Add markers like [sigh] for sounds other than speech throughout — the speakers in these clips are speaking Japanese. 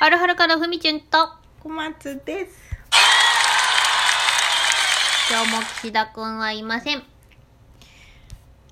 はるはるかのふみちゅんと、小松です。今日も岸田くんはいません。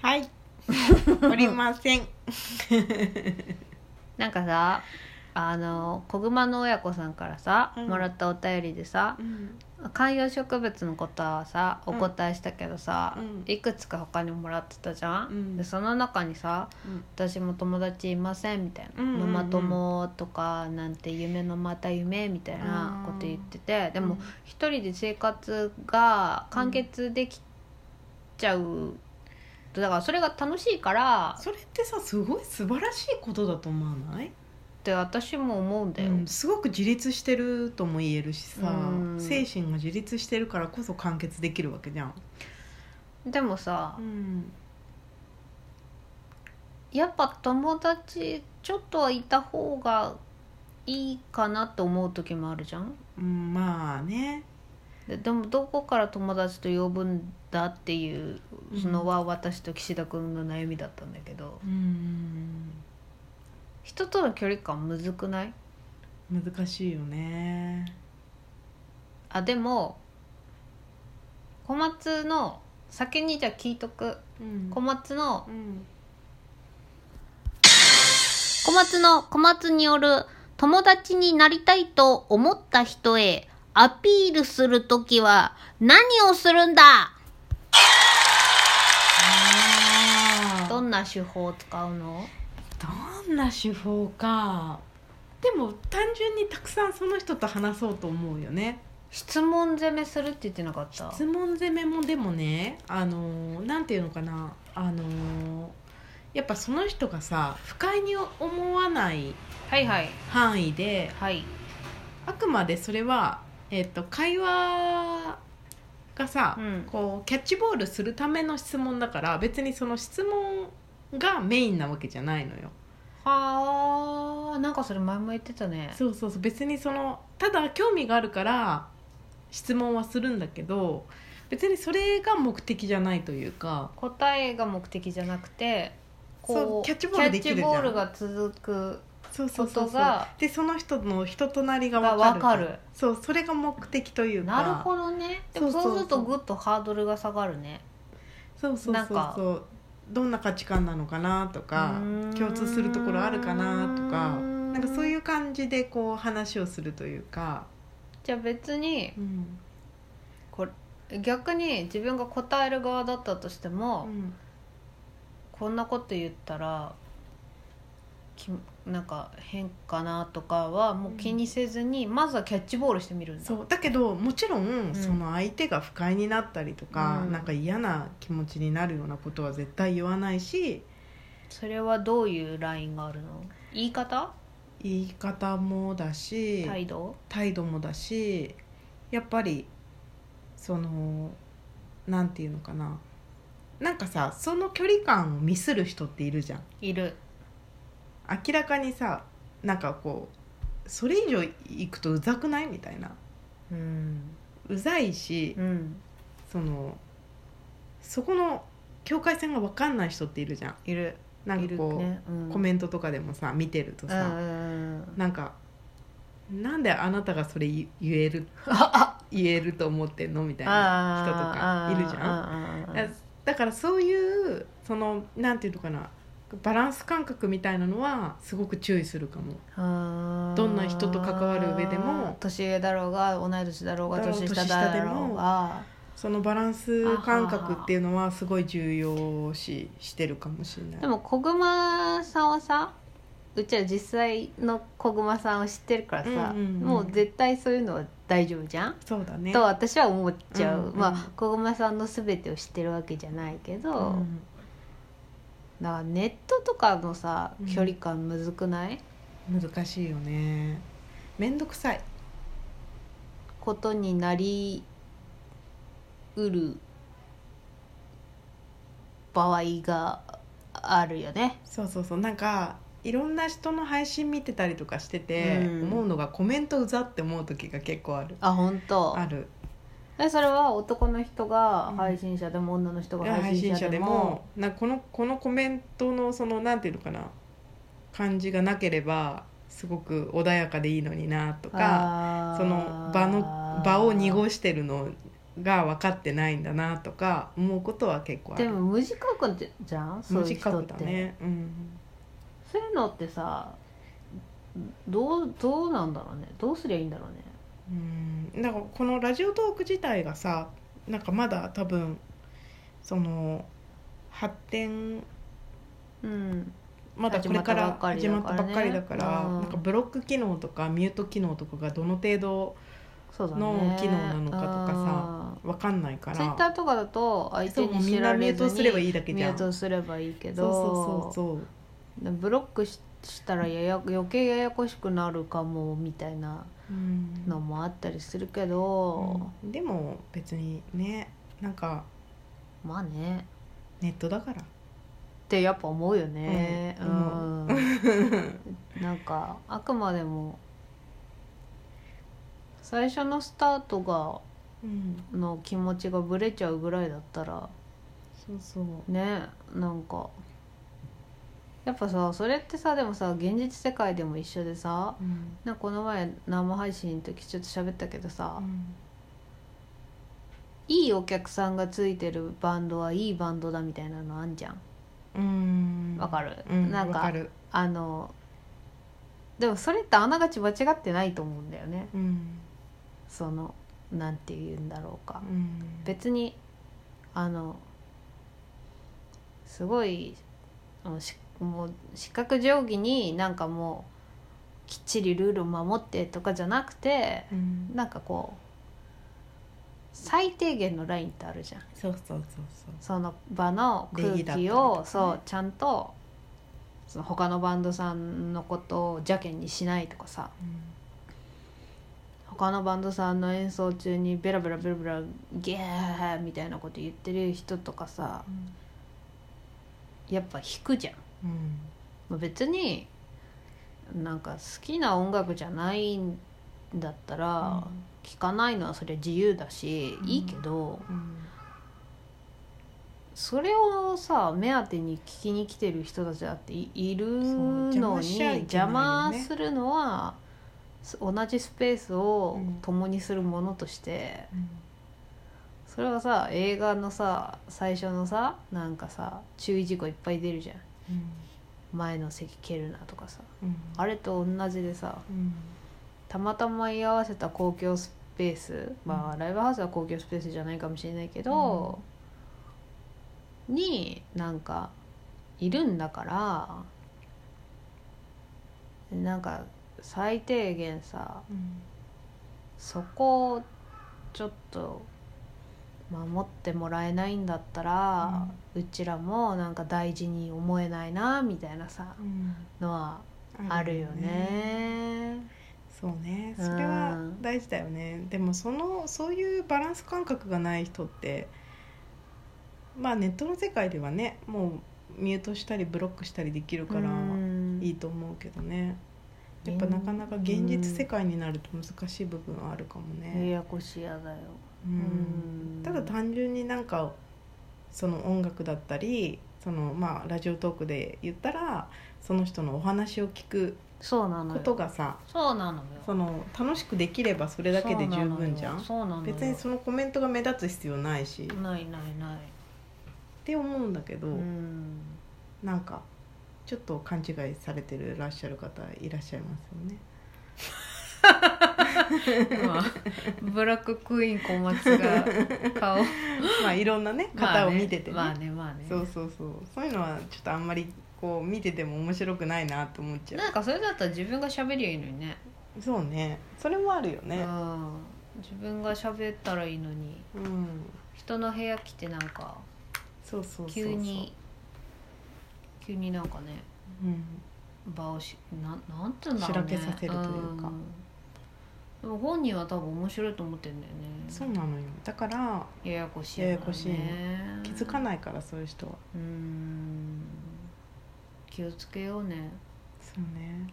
はい。[laughs] おりません。[laughs] なんかさ、あの、小熊の親子さんからさ、うん。もらったお便りでさ、観葉植物のことはさお答えしたけどさ、うん。いくつか他にもらってたじゃん、うん。でその中にさうん「私も友達いません」みたいな「うんうんうん。ママ友とかなんて夢のまた夢」みたいなこと言っててでもうん。一人で生活が完結できちゃうだからそれが楽しいからっそれってさ、すごい素晴らしいことだと思わない？て私も思うんだよ、うんすごく自立してるとも言えるしさ、うん精神が自立してるからこそ完結できるわけじゃん。でもさうん。やっぱ友達ちょっとはいた方がいいかなって思う時もあるじゃん？うん、まあね。ででもどこから友達と呼ぶんだっていうのは私と岸田君の悩みだったんだけど、うん。人との距離感むずくない？難しいよね。あでも小松の先にじゃあ聞いとく。うん。小松のうん。小松の小松による友達になりたいと思った人へアピールするときは何をするんだ？あー。どんな手法を使うの？どんな手法か。でも単純にたくさんその人と話そうと思うよね。質問攻めするって言ってなかった？質問攻めもでもねあのーなんていうのかな。あのーやっぱその人がさ不快に思わないはいはい。範囲ではい。あくまでそれは、えっと会話がさ、うん。こうキャッチボールするための質問だから別にその質問がメインなわけじゃないのよ。はあなんかそれ前も言ってたね。そうそうそう別にそのただ興味があるから質問はするんだけど別にそれが目的じゃないというか。答えが目的じゃなくてそうキャッチボールできるじゃん。キャッチボールが続くそうそうそうでその人の人となりがが分かるそうそれが目的というか。なるほどね。でもそうするとぐっとハードルが下がるね。そうそうそうそうどんな価値観なのかなとか共通するところあるかなとかなんかそういう感じでこう話をするというか、じゃあ別にうん。これ逆に自分が答える側だったとしても、うん。こんなこと言ったらきなんか変かなとかはもう気にせずに、まずはキャッチボールしてみるんだ。そうだけどもちろん、ん。その相手が不快になったりとか、うん。なんか嫌な気持ちになるようなことは絶対言わないしそれはどういうラインがあるの？言い方？言い方もだし態度？態度もだしやっぱりそのなんていうのかな。なんかさその距離感をミスる人っているじゃん。いる明らかにさなんかこうそれ以上行くとうざくない？みたいな。うん。うざいしうん。そのそこの境界線が分かんない人っているじゃん。いる。なんかこう、ね。うん。コメントとかでもさ見てるとうんさ、うん。なんかなんであなたがそれ言言える [laughs] 言えると思ってんの？みたいな人とかいるじゃん。だからそういうそのなんていうのかなバランス感覚みたいなのはすごく注意するかも。どどんな人と関わる上でも。年上だろうが同い年だろうが年下だろもうが。そのバランス感覚っていうのはすごい重要視してるかもしれない。でも小熊さんはさうちは実際の小熊さんを知ってるからさ、うんうんうん。もう絶対そういうのは大丈夫じゃん、そうだね。と私は思っちゃう、うんうんまあ小熊さんの全てを知ってるわけじゃないけど、うんだからネットとかのさうん。距離感むずくない、難しいよね。めんどくさい。ことになりうる場合があるよね。そうそうそう。なんかいろんな人の配信見てたりとかしてて、うん。思うのがコメントうざって思う時が結構ある。あ本当あるえそれは男の人が配信者でも、女の人が配配信者でももなこのこのコメントのそのなんていうのかな感じがなければすごく穏やかでいいのになとかその場の場を濁してるのが分かってないんだなとか思うことは結構ある。でも無自覚じゃん？そういう人短くって、だね。うん。そういうのってさどうどうなんだろうね？どうすりゃいいんだろうね？うん。だからこのラジオトーク自体がさなんかまだ多分その発展うん。まだこれから始始まったばっかりだからねうん。なんかブロック機能とかミュート機能とかがどの程度の機能なのかとかさわかんないから。ツイッターとかだと相手そうもうみんなに知らミュートすれずにればいいだけじゃん。ミュートすればいいけどそうそうそうそう。ブロックししたらやや余計ややこしくなるかもみたいな。うんのもあったりするけど、うん。でも別にねなんかまあね。ネットだから。ってやっぱ思うよね。ううん。ん、なんかあくまでも最初のスタートがうん。の気持ちがぶれちゃうぐらいだったらそうそう。ねなんかやっぱさそれってさでもさ現実世界でも一緒でさうん。なんかこの前生配信の時ちょっと喋ったけどさ、うん。いいお客さんがついてるバンドはいいバンドだみたいなのあんじゃん。うんわかる？うん。なんかあのでもそれってあながち間違ってないと思うんだよね。うん。そのなんて言うんだろうか。うん。別にあのすごいあのしもう視覚定規になんかもうきっちりルールを守ってとかじゃなくてうん。なんかこう最低限のラインってあるじゃん。そうそうそうその場の空気とかね。をそうちゃんとその他のバンドさんのことを邪険にしないとかさ。そう他のバンドさんの演奏中にベラベラベラベラゲーみたいなこと言ってる人とかさやっぱ弾くじゃん、うん。まあ、別になんか好きな音楽じゃないんだったら聴かないのはそれは自由だし、うん。いいけどうん。それをさ目当てに聞きに来てる人たちだっていいるのに邪魔するのはす同じスペースをうん。共にするものとして、それはさ映画のさ最初のさなんかさ注意事項いっぱい出るじゃん前の席蹴るなとかさ。うん。あれと同じでさうん。たまたま居合わせた公共スペースまあ、ライブハウスは公共スペースじゃないかもしれないけど、になんかいるんだからなんか最低限さうん。そこをちょっと守ってもらえないんだったら、うちらもなんか大事に思えないなみたいなさうん。のはあるよね。そうね。うん。それは大事だよね。でもそのそういうバランス感覚がない人ってまあネットの世界ではねもうミュートしたりブロックしたりできるからうん。いいと思うけどね。やっぱなかなか現実世界になると難しい部分はあるかもやね、やこしやだよ。うんうんただ単純になんかその音楽だったりそのまあラジオトークで言ったらその人のお話を聞く。ことがさそうなのよ。その楽しくできればそれだけで十分じゃんそうなのよ。別にそのコメントが目立つ必要ないしないないない。て思うんだけど、うん。なんかちょっと勘違いされてるらっしゃる方いらっしゃいますよね。[laughs] [laughs] まあブラッククイーン小松が顔。[laughs] まあいろんなね方を見ててね,、まあねまあね。そうそうそう。そういうのはちょっとあんまりこう見てても面白くないなと思っちゃなんかそれだったら自分が喋りゃいいのにね。うそうね。それもあるよね。うん。自分が喋ったらいいのに。うん。人の部屋来てなんかそうそう急に急になんかねうん。場をしなんなんて言うんだろうね。しらけさせるというか。んでも本人は多分面白いと思ってんだよね。そうなのよ。だからややこしいややこしい。気づかないからそういう人は。うん。気をつけようね。そうね。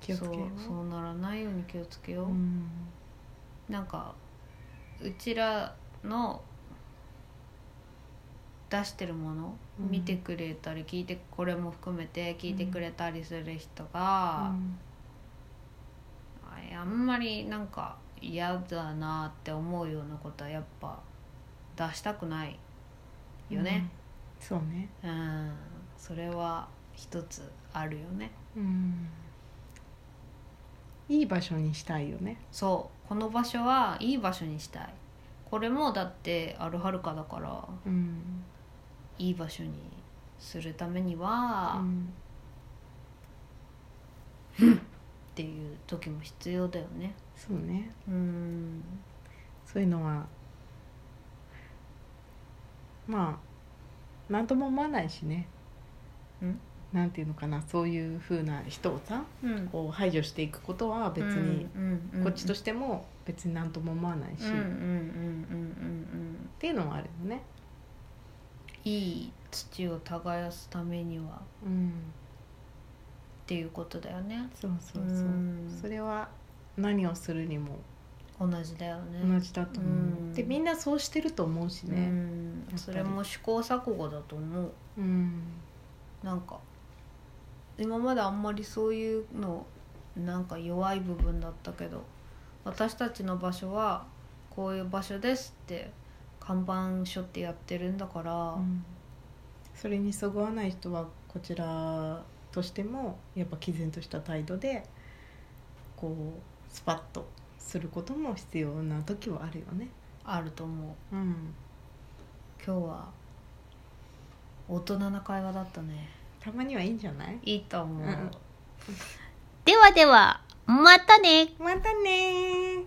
気をつけよそうそうならないように気をつけよう、うん。なんかうちらの出してるもの、うん。見てくれたり聞いてこれも含めて聞いてくれたりする人が、あんまりなんか嫌だなって思うようなことはやっぱ出したくないよね、うん。そうね。うん、それは一つあるよね。うん。いい場所にしたいよね。そう。この場所はいい場所にしたい。これもだってアルハルカだからうん。いい場所にするためには、っうん [laughs] ていう時も必要だよね。そうね。うん。そういうのはまあ何とも思わないしね。ん。なんていうのかなそういうふうな人をさうん。こう排除していくことは別に、こっちとしても別に何とも思わないし、っていうのはあるよね。いい土を耕すためには。うん、っていうことだよね。そうそうそう、うん。それは何をするにも同じだよね。同じだと思う、うん。でみんなそうしてると思うしうねんそれも試行錯誤だと思う。うん。なんか今まであんまりそういうのなんか弱い部分だったけど私たちの場所はこういう場所ですって看板書ってやってるんだから、うん。それにそぐわない人はこちらとしてもやっぱ毅然とした態度でこうスパッとすることも必要な時はあるよね。あると思う。うん、今日は大人な会話だったね。たまにはいいんじゃない？いいと思う、うん。ではではまたね。またねー